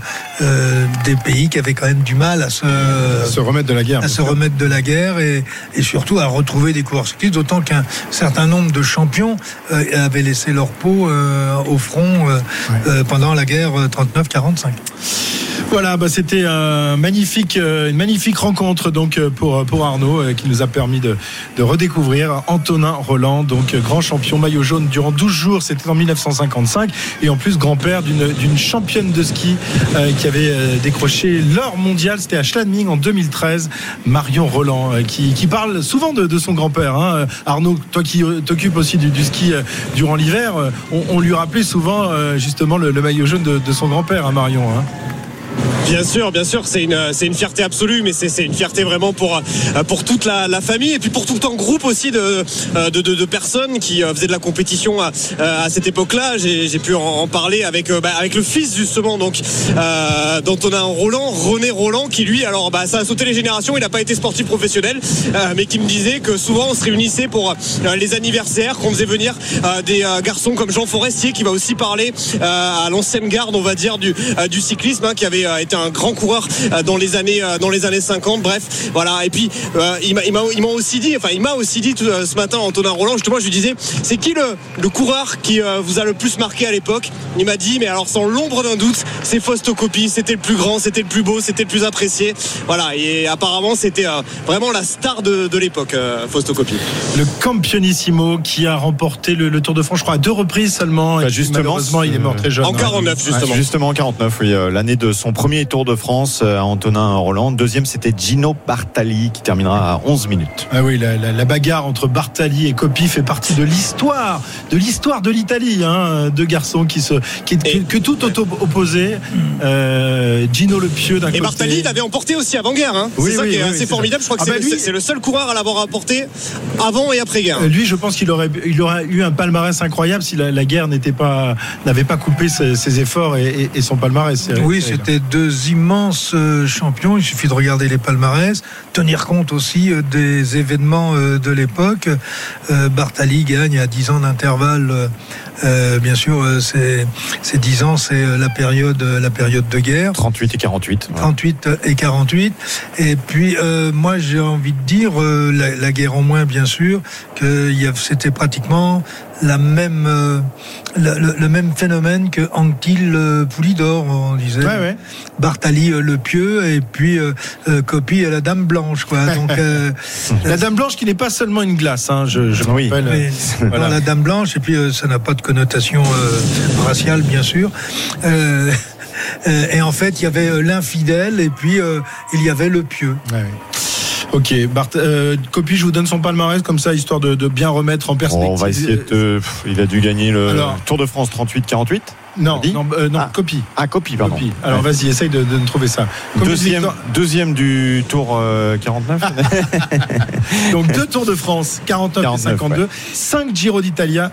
des pays qui avaient quand même du mal à se, Se remettre de la guerre. à se remettre de la guerre et, et surtout à retrouver des coureurs cyclistes, d'autant qu'un certain nombre de champions euh, avaient laissé leur peau euh, au front euh, euh, pendant la guerre euh, 39-45. Voilà, bah, c'était un magnifique, une magnifique rencontre donc pour pour Arnaud qui nous a permis de, de redécouvrir Antonin Roland, donc grand champion maillot jaune durant 12 jours. C'était en 1955 et en plus grand-père d'une championne de ski euh, qui avait décroché l'or mondial. C'était à Schladming en 2013. Marion Roland euh, qui, parle souvent de, son grand-père. hein. Arnaud, toi qui euh, t'occupes aussi du, ski euh, durant l'hiver, euh, on, lui rappelait souvent euh, justement le, maillot jaune de, de son grand-père, hein, Marion. hein. Bien sûr, bien sûr, c'est une, c'est une fierté absolue, mais c'est, c'est une fierté vraiment pour, euh, pour toute la, famille et puis pour tout un groupe aussi de, euh, de, de, personnes qui euh, faisaient de la compétition à, à cette époque-là. J'ai, j'ai pu en, parler avec, bah, avec le fils justement donc euh, Roland, René Roland, qui lui, alors bah, ça a sauté les générations, il n'a pas été sportif professionnel, mais qui me disait que souvent on se réunissait pour les anniversaires, qu'on faisait venir des garçons comme Jean Forestier qui va aussi parler à l'ancienne garde, on va dire, du, du cyclisme, hein, qui avait été un grand coureur euh, dans les années euh, dans les années 50. Bref, voilà. Et puis euh, il m'a il m'a il m'a aussi dit, enfin il m'a aussi dit tout, ce matin Antonin Roland. Justement, je lui disais, c'est qui le, le coureur qui euh, vous a le plus marqué à l'époque? Il m'a dit, mais alors sans l'ombre d'un doute, c'est Fausto Coppi. C'était le plus grand, c'était le plus beau, c'était le plus apprécié. Voilà. Et apparemment, c'était euh, vraiment la star de, de l'époque, euh, Fausto Coppi. le Campionissimo qui a remporté le, le Tour de France, je crois, à deux reprises seulement. Bah, justement, malheureusement, il est mort très jeune. En hein. 49 justement. Justement en 49, oui, euh, l'année de son premier Tour de France euh, à Antonin Roland. Deuxième, c'était Gino Bartali qui terminera à 11 minutes. Ah oui, la, la- la bagarre entre Bartali et Coppi fait partie de l'histoire, de l'histoire de l'Italie. Hein, deux garçons qui se, qui, que, Et- que tout auto opposé. Euh, Gino le pieux d'un côté. Et Bartali l'avait emporté aussi avant-guerre. Hein. Oui, c'est ça oui, qui est oui, assez formidable. Je crois que Ah c'est bah le- c'est le seul coureur à l'avoir apporté avant et après-guerre. Euh, Lui, je pense qu'il aurait, il aurait eu un palmarès incroyable si la, la guerre n'était pas, n'avait pas coupé ses, ses efforts et, et- et son palmarès. Oui, c'était deux immenses euh, champions. Il suffit de regarder les palmarès, tenir compte aussi euh, des événements euh, de l'époque. Bartali gagne à 10 ans d'intervalle. Euh, bien sûr, euh, c'est c'est 10 ans, c'est euh, la période, euh, la période de guerre. 38 et 48. voilà. 38 et 48. Et puis, euh, moi, j'ai envie de dire, euh, la, la guerre en moins, bien sûr, que il y a- c'était pratiquement la même, euh, la- le, le même phénomène que euh, Poulidor, on disait. Ouais, ouais. Bartali euh, le pieux et puis euh, euh, Copie à la Dame Blanche, quoi. *laughs* Donc, euh, La Dame Blanche qui n'est pas seulement une glace, hein, je, je Oui. rappelle. mais, Voilà. non, la Dame Blanche, et puis euh, ça n'a pas de connotation euh, raciale, bien sûr. Euh, *laughs* euh, et en fait, il y avait l'infidèle, et puis euh, il y avait le pieux. Ouais. Ok, Bart, euh, Coppi, je vous donne son palmarès comme ça, histoire de, de bien remettre en Bon, perspective. on va essayer de. pff, Il a dû gagner le Alors. Tour de France 38-48. Non, non, euh, non, Ah. Coppi. Ah, copie, pardon. Alors Ouais. vas-y, essaye de, trouver ça. Deuxième, du Tour euh, 49. *laughs* Donc deux Tours de France, 49, 49, et 52, 5 Giro d'Italia,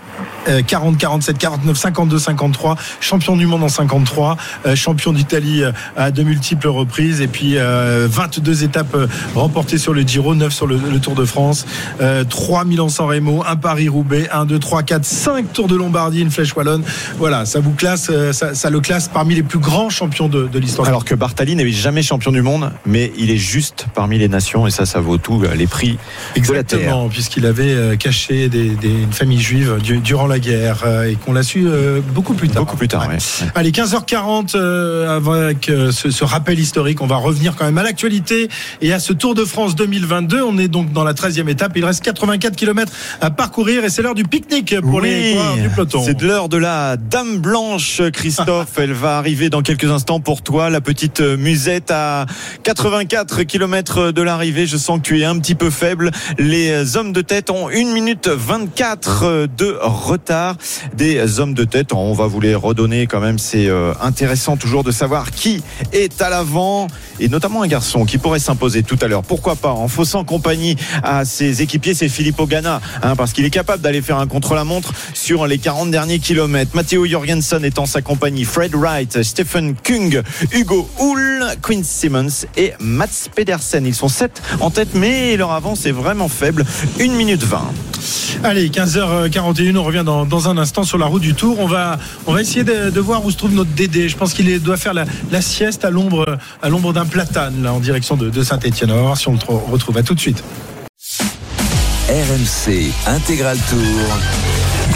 euh, 40, 47, 49, 52, 53, champion du monde en 53, euh, champion d'Italie euh, à de multiples reprises, et puis euh, 22 étapes euh, remportées sur le Giro, 9 sur le, le Tour de France, euh, 3 Milan-San Remo, un Paris-Roubaix, 1, 2, 3, 4, 5 Tours de Lombardie, une flèche wallonne. Voilà, ça vous classe classe, euh, ça, ça le classe parmi les plus grands champions de, de l'histoire. Alors que Bartali n'est jamais champion du monde, mais il est juste parmi les nations et ça, ça vaut tout, les prix. Exactement, puisqu'il avait euh, caché des, des- une famille juive du- durant la guerre euh, et qu'on l'a su euh, beaucoup plus tard. Beaucoup plus tard, Ouais. ouais. Allez, 15h40 euh, avec euh, ce, ce rappel historique. On va revenir quand même à l'actualité et à ce Tour de France 2022. On est donc dans la 13e étape. Il reste 84 km à parcourir et c'est l'heure du pique-nique pour les coureurs du peloton. C'est l'heure de la Dame Blanche, Christophe. Elle va arriver dans quelques instants pour toi, la petite musette à 84 km de l'arrivée. Je sens que tu es un petit peu faible. Les hommes de tête ont 1 minute 24 de retard. Des hommes de tête, on va vous les redonner quand même. C'est euh, intéressant toujours de savoir qui est à l'avant et notamment un garçon qui pourrait s'imposer tout à l'heure. Pourquoi pas? En faussant compagnie à ses équipiers, c'est Filippo Ganna, hein, parce qu'il est capable d'aller faire un contre-la-montre sur les 40 derniers kilomètres. Matteo Jorgensen est en sa compagnie, Fred Wright, Stephen Kung, Hugo Hull, Quinn Simmons et Mats Pedersen. Ils sont 7 en tête, mais leur avance est vraiment faible. 1 minute 20. Allez, 15h41, on revient dans, dans un instant sur la route du Tour. On va, on va essayer de, de voir où se trouve notre Dédé. Je pense qu'il est- doit faire la, la sieste à l'ombre, à l'ombre d'un platane, là, en direction de, de Saint-Etienne. On va voir si on le tro- retrouve. À tout de suite. RMC Intégral Tour.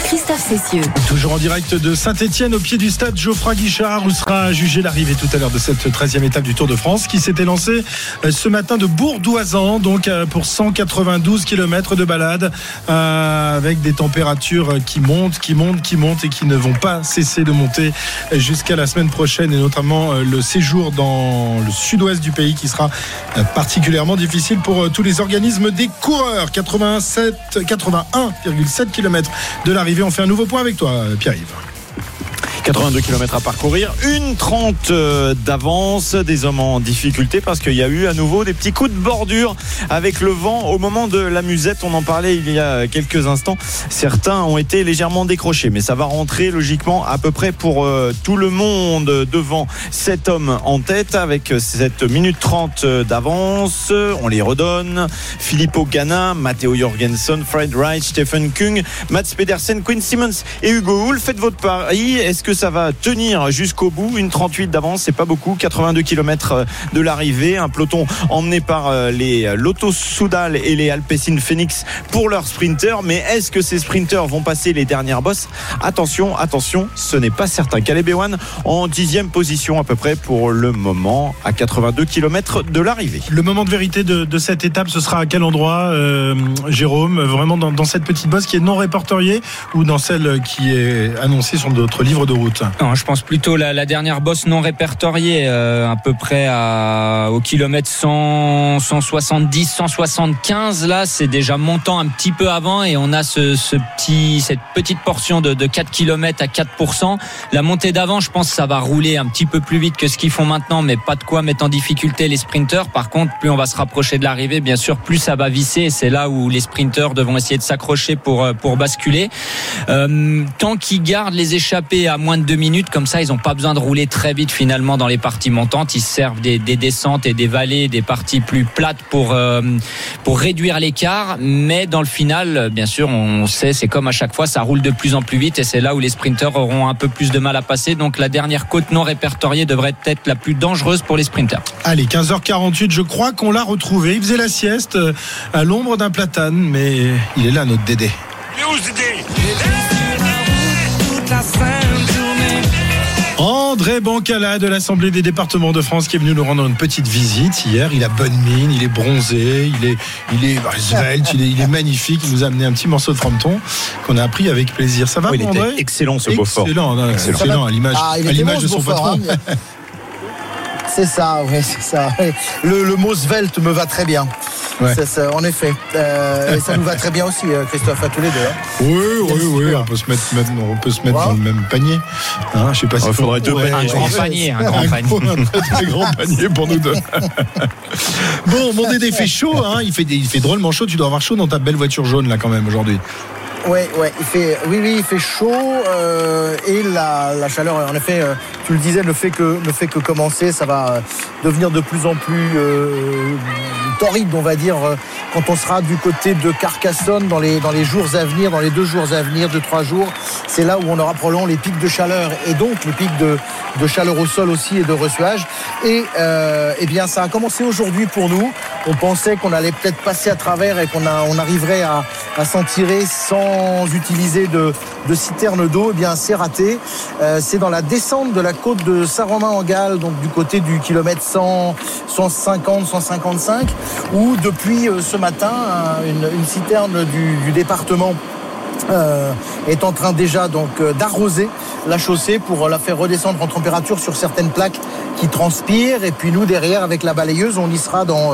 Christophe Cessieux. Toujours en direct de Saint-Etienne, au pied du stade Geoffroy Guichard, où sera jugée l'arrivée tout à l'heure de cette 13e étape du Tour de France, qui s'était lancée euh, ce matin de Bourdoisan, donc euh, pour 192 km de balade, euh, avec des températures qui montent, qui montent, qui montent et qui ne vont pas cesser de monter jusqu'à la semaine prochaine, et notamment le séjour dans le sud-ouest du pays, qui sera particulièrement difficile pour tous les organismes des coureurs. 87, 81,7 km de l'arrivée. On fait un nouveau point avec toi, Pierre-Yves. 82 km à parcourir, une 30 euh, d'avance, des hommes en difficulté parce qu'il y a eu à nouveau des petits coups de bordure avec le vent au moment de la musette. On en parlait il y a quelques instants. Certains ont été légèrement décrochés, mais ça va rentrer logiquement à peu près pour euh, tout le monde devant cet homme en tête avec cette minute 30 d'avance. On les redonne. Filippo Ganna, Matteo Jorgensen, Fred Wright, Stephen Kung, Mats Pedersen, Quinn Simmons et Hugo Hull. Faites votre pari. Est-ce que ça va tenir jusqu'au bout Une 38 d'avance, c'est pas beaucoup. 82 km de l'arrivée. Un peloton emmené par euh, les Lotto Soudal et les Alpecin Phoenix pour leurs sprinters. Mais est-ce que ces sprinters vont passer les dernières bosses? Attention, attention, ce n'est pas certain. Caleb Ewan en dixième position à peu près pour le moment à 82 km de l'arrivée. Le moment de vérité de, cette étape, ce sera à quel endroit, euh, Jérôme? Vraiment dans, dans cette petite bosse qui est non répertoriée ou dans celle qui est annoncée sur notre livre de route? Non, je pense plutôt la, la dernière bosse non répertoriée, euh, à peu près à, au kilomètre 100, 170, 175. Là, c'est déjà montant un petit peu avant et on a ce, ce petit, cette petite portion de, de 4 km à 4%. La montée d'avant, je pense ça va rouler un petit peu plus vite que ce qu'ils font maintenant, mais pas de quoi mettre en difficulté les sprinteurs. Par contre, plus on va se rapprocher de l'arrivée, bien sûr, plus ça va visser et c'est là où les sprinteurs devront essayer de s'accrocher pour, euh, pour basculer. Euh, tant qu'ils gardent les échappées à moins deux minutes, comme ça, ils n'ont pas besoin de rouler très vite finalement dans les parties montantes. Ils se servent des, des descentes et des vallées, des parties plus plates pour euh, pour réduire l'écart. Mais dans le final, bien sûr, on sait, c'est comme à chaque fois, ça roule de plus en plus vite et c'est là où les sprinteurs auront un peu plus de mal à passer. Donc la dernière côte non répertoriée devrait être la plus dangereuse pour les sprinteurs. Allez, 15h48, je crois qu'on l'a retrouvé. Il faisait la sieste euh, à l'ombre d'un platane, mais il est là, notre Dédé. André Bancala de l'Assemblée des départements de France qui est venu nous rendre une petite visite hier. Il a bonne mine, il est bronzé, il est, il est bah, svelte, il est, il est magnifique. Il nous a amené un petit morceau de fronton qu'on a appris avec plaisir. Ça va, il André? était excellent ce Beaufort. Excellent, non, Excellent. excellent, à l'image, Ah, il à était l'image bon, de son Beaufort, patron. hein. C'est ça, oui, c'est ça. Le, le mot svelte me va très bien. Ouais. C'est ça, en effet. Euh, et ça nous va très bien aussi, euh, Christophe, à tous les deux. hein. Oui, oui, oui, on peut se mettre, mettre- on peut se mettre Wow. dans le même panier. Hein, je sais pas Il s'il faudrait deux Ouais, paniers. Un grand panier, un grand Un panier. gros- un très, très grand panier pour nous deux. bon, mon Dédé fait chaud, hein, il, fait, il fait drôlement chaud. Tu dois avoir chaud dans ta belle voiture jaune là quand même aujourd'hui. Ouais, ouais, il fait, oui, oui, il fait chaud euh, et la, chaleur, en effet, euh, tu le disais, ne fait que fait que commencer. Ça va euh, devenir de plus en plus torride, on va dire, quand on sera du côté de Carcassonne dans les dans les jours à venir, dans les deux jours à venir, deux trois jours. C'est là où on aura probablement les pics de chaleur et donc les pics de, de chaleur au sol aussi et de ressuage. Et eh bien, ça a commencé aujourd'hui pour nous. On pensait qu'on allait peut-être passer à travers et qu'on on arriverait à, à s'en tirer sans utiliser de, de citerne d'eau. Eh bien, c'est raté. Euh, c'est dans la descente de la côte de Saint-Romain-en-Galles, donc du côté du kilomètre 100, 150, 155, où depuis euh, ce matin, un- une, citerne du département euh, est en train déjà donc euh, d'arroser la chaussée pour euh, la faire redescendre en température sur certaines plaques qui transpirent. Et puis nous derrière avec la balayeuse on y sera dans,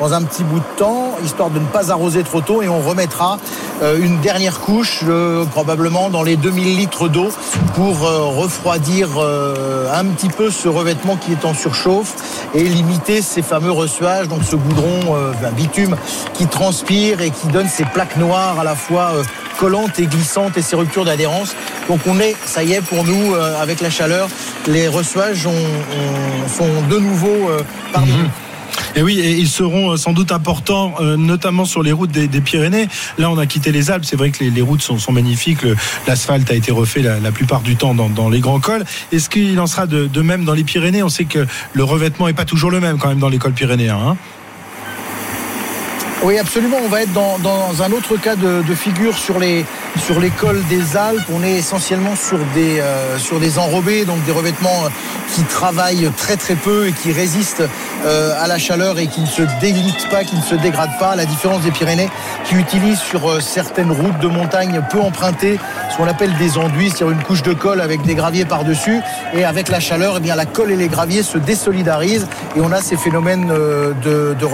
dans un petit bout de temps histoire de ne pas arroser trop tôt. Et on remettra une dernière couche probablement dans les 2000 litres d'eau pour refroidir un petit peu ce revêtement qui est en surchauffe et limiter ces fameux ressuages donc ce goudron ben, bitume qui transpire et qui donne ces plaques noires à la fois collantes et glissantes et ces ruptures d'adhérence. Donc on est, ça y est, pour nous, euh, avec la chaleur, les ressuages ont- ont- sont de nouveau euh, parmi nous. Et oui, et ils seront euh, sans doute importants, euh, notamment sur les routes des, des Pyrénées. Là, on a quitté les Alpes. C'est vrai que les, les routes sont, sont magnifiques. L'asphalte a été refait la, la plupart du temps dans, dans les grands cols. Est-ce qu'il en sera de, de même dans les Pyrénées? On sait que le revêtement est pas toujours le même quand même dans les cols pyrénéens. hein. Oui, absolument. On va être dans, dans un autre cas de, de figure sur les, sur les cols des Alpes. On est essentiellement sur des, euh, sur des enrobés, donc des revêtements euh, qui travaillent très très peu et qui résistent euh, à la chaleur et qui ne se délitent pas, qui ne se dégradent pas. À la différence des Pyrénées qui utilisent sur euh, certaines routes de montagne peu empruntées ce qu'on appelle des enduits, c'est-à-dire une couche de colle avec des graviers par-dessus. Et avec la chaleur, eh bien, la colle et les graviers se désolidarisent et on a ces phénomènes euh, de, de.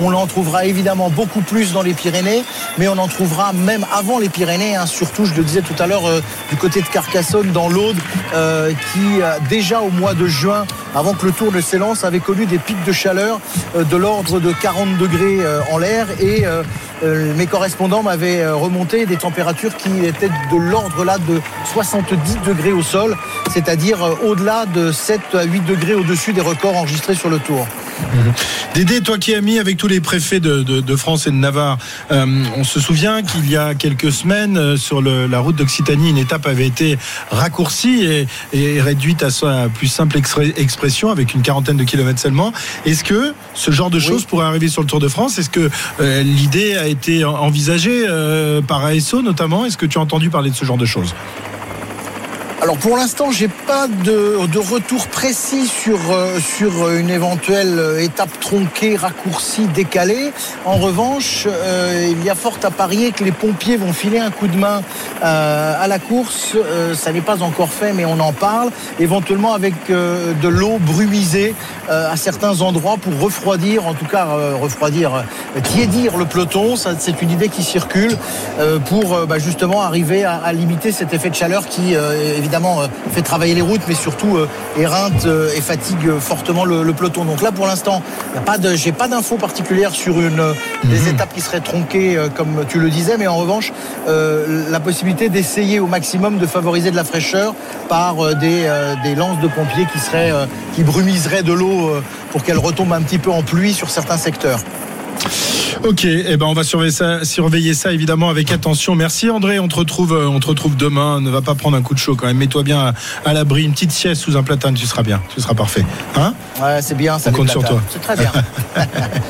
On en trouvera beaucoup plus dans les Pyrénées, mais on en trouvera même avant les Pyrénées, hein, surtout, je le disais tout à l'heure, euh, du côté de Carcassonne, dans l'Aude, euh, qui euh, déjà au mois de juin, avant que le tour ne s'élance, avait connu des pics de chaleur de l'ordre de 40 degrés en l'air et mes correspondants m'avaient remonté des températures qui étaient de l'ordre là de 70 degrés au sol, c'est-à-dire au-delà de 7 à 8 degrés au-dessus des records enregistrés sur le tour. Dédé, toi qui es ami avec tous les préfets de, de- de France et de Navarre, euh, on se souvient qu'il y a quelques semaines, euh, sur le- la route d'Occitanie, une étape avait été raccourcie et, et réduite à sa plus simple expression, avec une quarantaine de kilomètres seulement. Est-ce que ce genre de choses pourrait arriver sur le Tour de France? Est-ce que euh, l'idée a été en- envisagée euh, par ASO notamment? Est-ce que tu as entendu parler de ce genre de choses? Alors pour l'instant, j'ai pas de, de retour précis sur, euh, sur une éventuelle euh, étape tronquée, raccourcie, décalée. En revanche, euh, il y a fort à parier que les pompiers vont filer un coup de main euh, à la course. Euh, ça n'est pas encore fait, mais on en parle. Éventuellement avec euh, de l'eau brumisée euh, à certains endroits pour refroidir, en tout cas euh, refroidir, euh, tiédir le peloton. Ça, C'est une idée qui circule euh, pour euh, bah, justement arriver à, à limiter cet effet de chaleur qui euh, évidemment euh, fait travailler les routes, mais surtout euh, éreinte euh, et fatigue fortement le, le peloton. Donc là, pour l'instant, y a pas de, j'ai pas d'infos particulières sur une des étapes qui seraient tronquées, comme tu le disais, mais en revanche, la possibilité d'essayer au maximum de favoriser de la fraîcheur par des, des lances de pompiers qui seraient, qui brumiseraient de l'eau pour qu'elle retombe un petit peu en pluie sur certains secteurs. Ok, eh ben on va surveiller ça, surveiller ça évidemment avec attention. Merci André, on te retrouve, euh, on te retrouve demain. Ne va pas prendre un coup de chaud quand même. Mets-toi bien à, à l'abri, une petite sieste sous un platane, tu seras bien, tu seras parfait. Hein Ouais, c'est bien, ça On compte sur toi. C'est très bien. *laughs*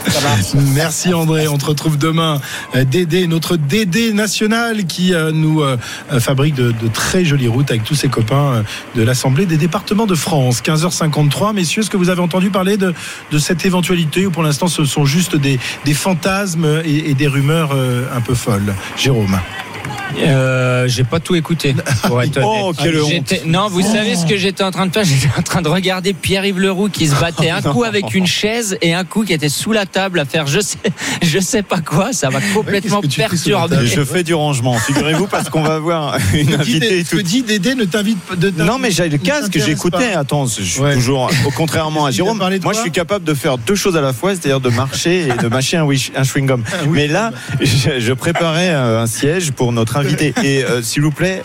ça. Merci André, on te retrouve demain. Euh, Dédé, notre Dédé national qui euh, nous fabrique de, de très jolies routes avec tous ses copains de l'Assemblée des départements de France. 15h53, messieurs, est-ce que vous avez entendu parler de, de cette éventualité ou pour l'instant ce sont juste des, des fantasmes et, des rumeurs euh, un peu folles. Jérôme Euh, j'ai pas tout écouté. Pour être *laughs* Oh, quelle honte. Non, vous savez ce que j'étais en train de faire? *laughs* J'étais en train de regarder Pierre-Yves Leroux qui se battait un *laughs* coup avec une chaise et un coup qui était sous la table à faire je sais, je sais pas quoi. Ça va complètement la perturber. Je fais du rangement, figurez-vous, parce qu'on va avoir une invitée. Que tout- dit Dédé ne t'invite pas de Non, mais j'ai le casque, j'écoutais. Attends, je suis Ouais. toujours, au contrairement à Jérôme, moi je suis capable de faire deux choses à la fois, c'est-à-dire de marcher et de mâcher un, un chewing-gum. oui. Mais là, je, je préparais euh, un siège pour notre invité. Et euh, s'il vous plaît,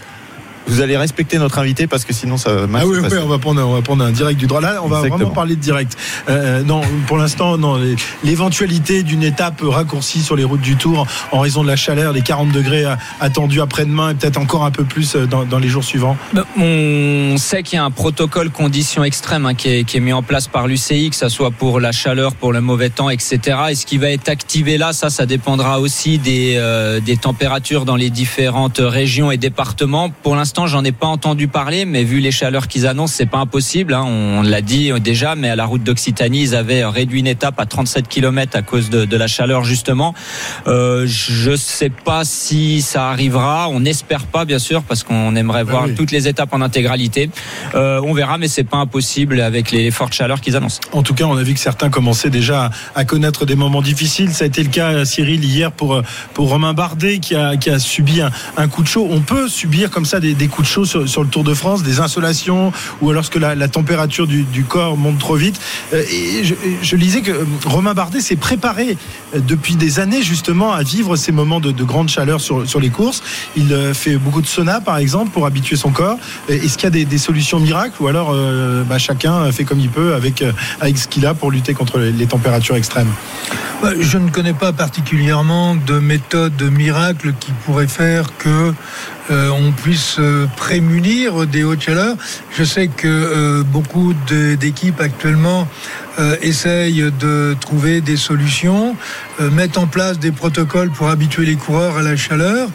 vous allez respecter notre invité parce que sinon ça va mal Ah oui, oui, on va prendre, on va prendre un direct du droit. Là, on va Exactement. vraiment parler de direct. Euh, non, pour l'instant, non. L'éventualité d'une étape raccourcie sur les routes du Tour en raison de la chaleur, les 40 degrés euh, attendus après-demain et peut-être encore un peu plus euh, dans, dans les jours suivants. Ben, On sait qu'il y a un protocole conditions extrêmes hein, qui, est, qui est mis en place par l'UCI, que ce soit pour la chaleur, pour le mauvais temps, etc. Et ce qui va être activé là, ça, ça dépendra aussi des, euh, des températures dans les différentes régions et départements. Pour l'instant, j'en ai pas entendu parler, mais vu les chaleurs qu'ils annoncent, c'est pas impossible. hein. On l'a dit déjà, mais à la route d'Occitanie, ils avaient réduit une étape à 37 km à cause de, de la chaleur justement. Euh, je sais pas si ça arrivera. On n'espère pas, bien sûr, parce qu'on aimerait voir oui. toutes les étapes en intégralité. Euh, on verra, mais c'est pas impossible avec les fortes chaleurs qu'ils annoncent. En tout cas, on a vu que certains commençaient déjà à, à connaître des moments difficiles. Ça a été le cas, euh, Cyril, hier pour, euh, pour Romain Bardet qui a, qui a subi un, un coup de chaud. On peut subir comme ça des, des coups de chaud sur, le Tour de France, des insolations ou alors que la, température du, corps monte trop vite. Euh, Et je, je lisais que euh, Romain Bardet s'est préparé euh, depuis des années justement à vivre ces moments de, de grande chaleur sur, les courses. Il fait beaucoup de sauna par exemple pour habituer son corps. Est-ce qu'il y a des, solutions miracles ou alors bah, chacun fait comme il peut avec, avec ce qu'il a pour lutter contre les, les températures extrêmes? Bah, Je ne connais pas particulièrement de méthode miracle qui pourrait faire que euh, on puisse euh, prémunir des hautes chaleurs. Je sais que euh, beaucoup d'équipes actuellement essayent de trouver des solutions, mettent en place des protocoles pour habituer les coureurs à la chaleur,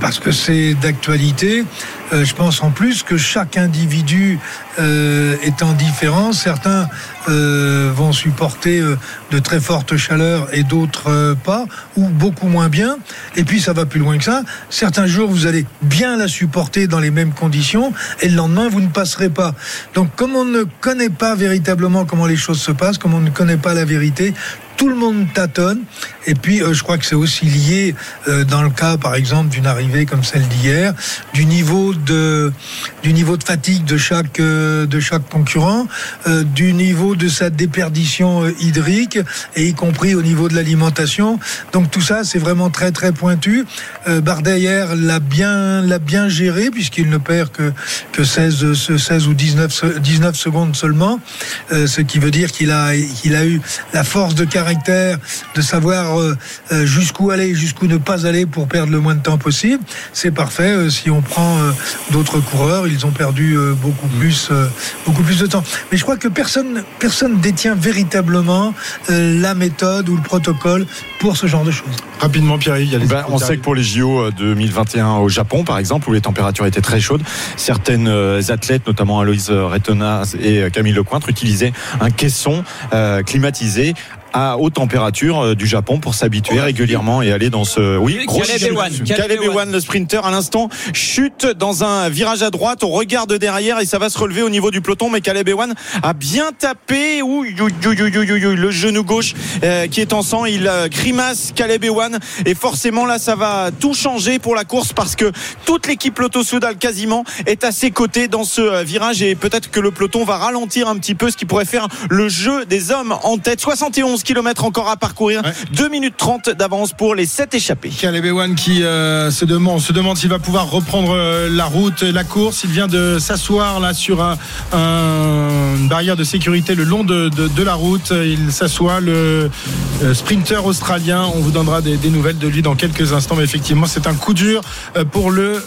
parce que c'est d'actualité. Euh, je pense en plus que chaque individu euh, étant différent, certains euh, vont supporter euh, de très fortes chaleurs et d'autres pas, ou beaucoup moins bien. Et puis ça va plus loin que ça. Certains jours, vous allez bien la supporter dans les mêmes conditions, et le lendemain, vous ne passerez pas. Donc comme on ne connaît pas véritablement comment les choses se passent, comme on ne connaît pas la vérité, tout le monde tâtonne. Et puis, euh, je crois que c'est aussi lié, euh, dans le cas, par exemple, d'une arrivée comme celle d'hier, du niveau de du niveau de fatigue de chaque euh, de chaque concurrent, du niveau de sa déperdition hydrique, et y compris au niveau de l'alimentation. Donc tout ça, c'est vraiment très très pointu. Bardet hier l'a bien l'a bien géré puisqu'il ne perd que que 16 ce 16 ou 19 se- 19 secondes seulement, ce qui veut dire qu'il a qu'il a eu la force de caractère de savoir euh, euh, jusqu'où aller, jusqu'où ne pas aller pour perdre le moins de temps possible. C'est parfait. Euh, si on prend euh, d'autres coureurs, ils ont perdu euh, beaucoup plus euh, beaucoup plus de temps. Mais je crois que personne personne détient véritablement euh, la méthode ou le protocole pour ce genre de choses. Rapidement, Pierre, il y a les Ben, on sait que pour les JO 2021 au Japon, par exemple, où les températures étaient très chaudes, certaines athlètes, notamment Aloïse Retona et Camille Lecointre, utilisaient un caisson euh, climatisé à haute température euh, du Japon pour s'habituer régulièrement et aller dans ce oui gros Caleb. Ewan. Le sprinter à l'instant chute dans un virage à droite on regarde derrière et ça va se relever au niveau du peloton mais Caleb Ewan a bien tapé ouh, le genou gauche euh, qui est en sang il euh, grimace Caleb Ewan et forcément là ça va tout changer pour la course parce que toute l'équipe Lotto Soudal quasiment est à ses côtés dans ce virage et peut-être que le peloton va ralentir un petit peu ce qui pourrait faire le jeu des hommes en tête 71 km encore à parcourir Ouais. 2 minutes 30 d'avance pour les 7 échappés Caleb Ewan qui euh, se demande, s'il va pouvoir reprendre euh, la route, la course. Il vient de s'asseoir là sur un, un- une barrière de sécurité le long de, de- de la route. Il s'assoit, le euh, sprinter australien. On vous donnera des, des nouvelles de lui dans quelques instants. Mais effectivement, c'est un coup dur pour le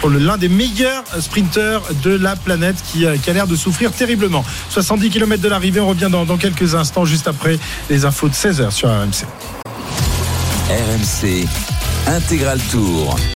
pour le l'un des meilleurs sprinters de la planète qui, a- qui a l'air de souffrir terriblement. 70 km de l'arrivée. On revient dans, dans quelques instants, juste après les infos de 16h sur RMC. RMC Intégral Tour.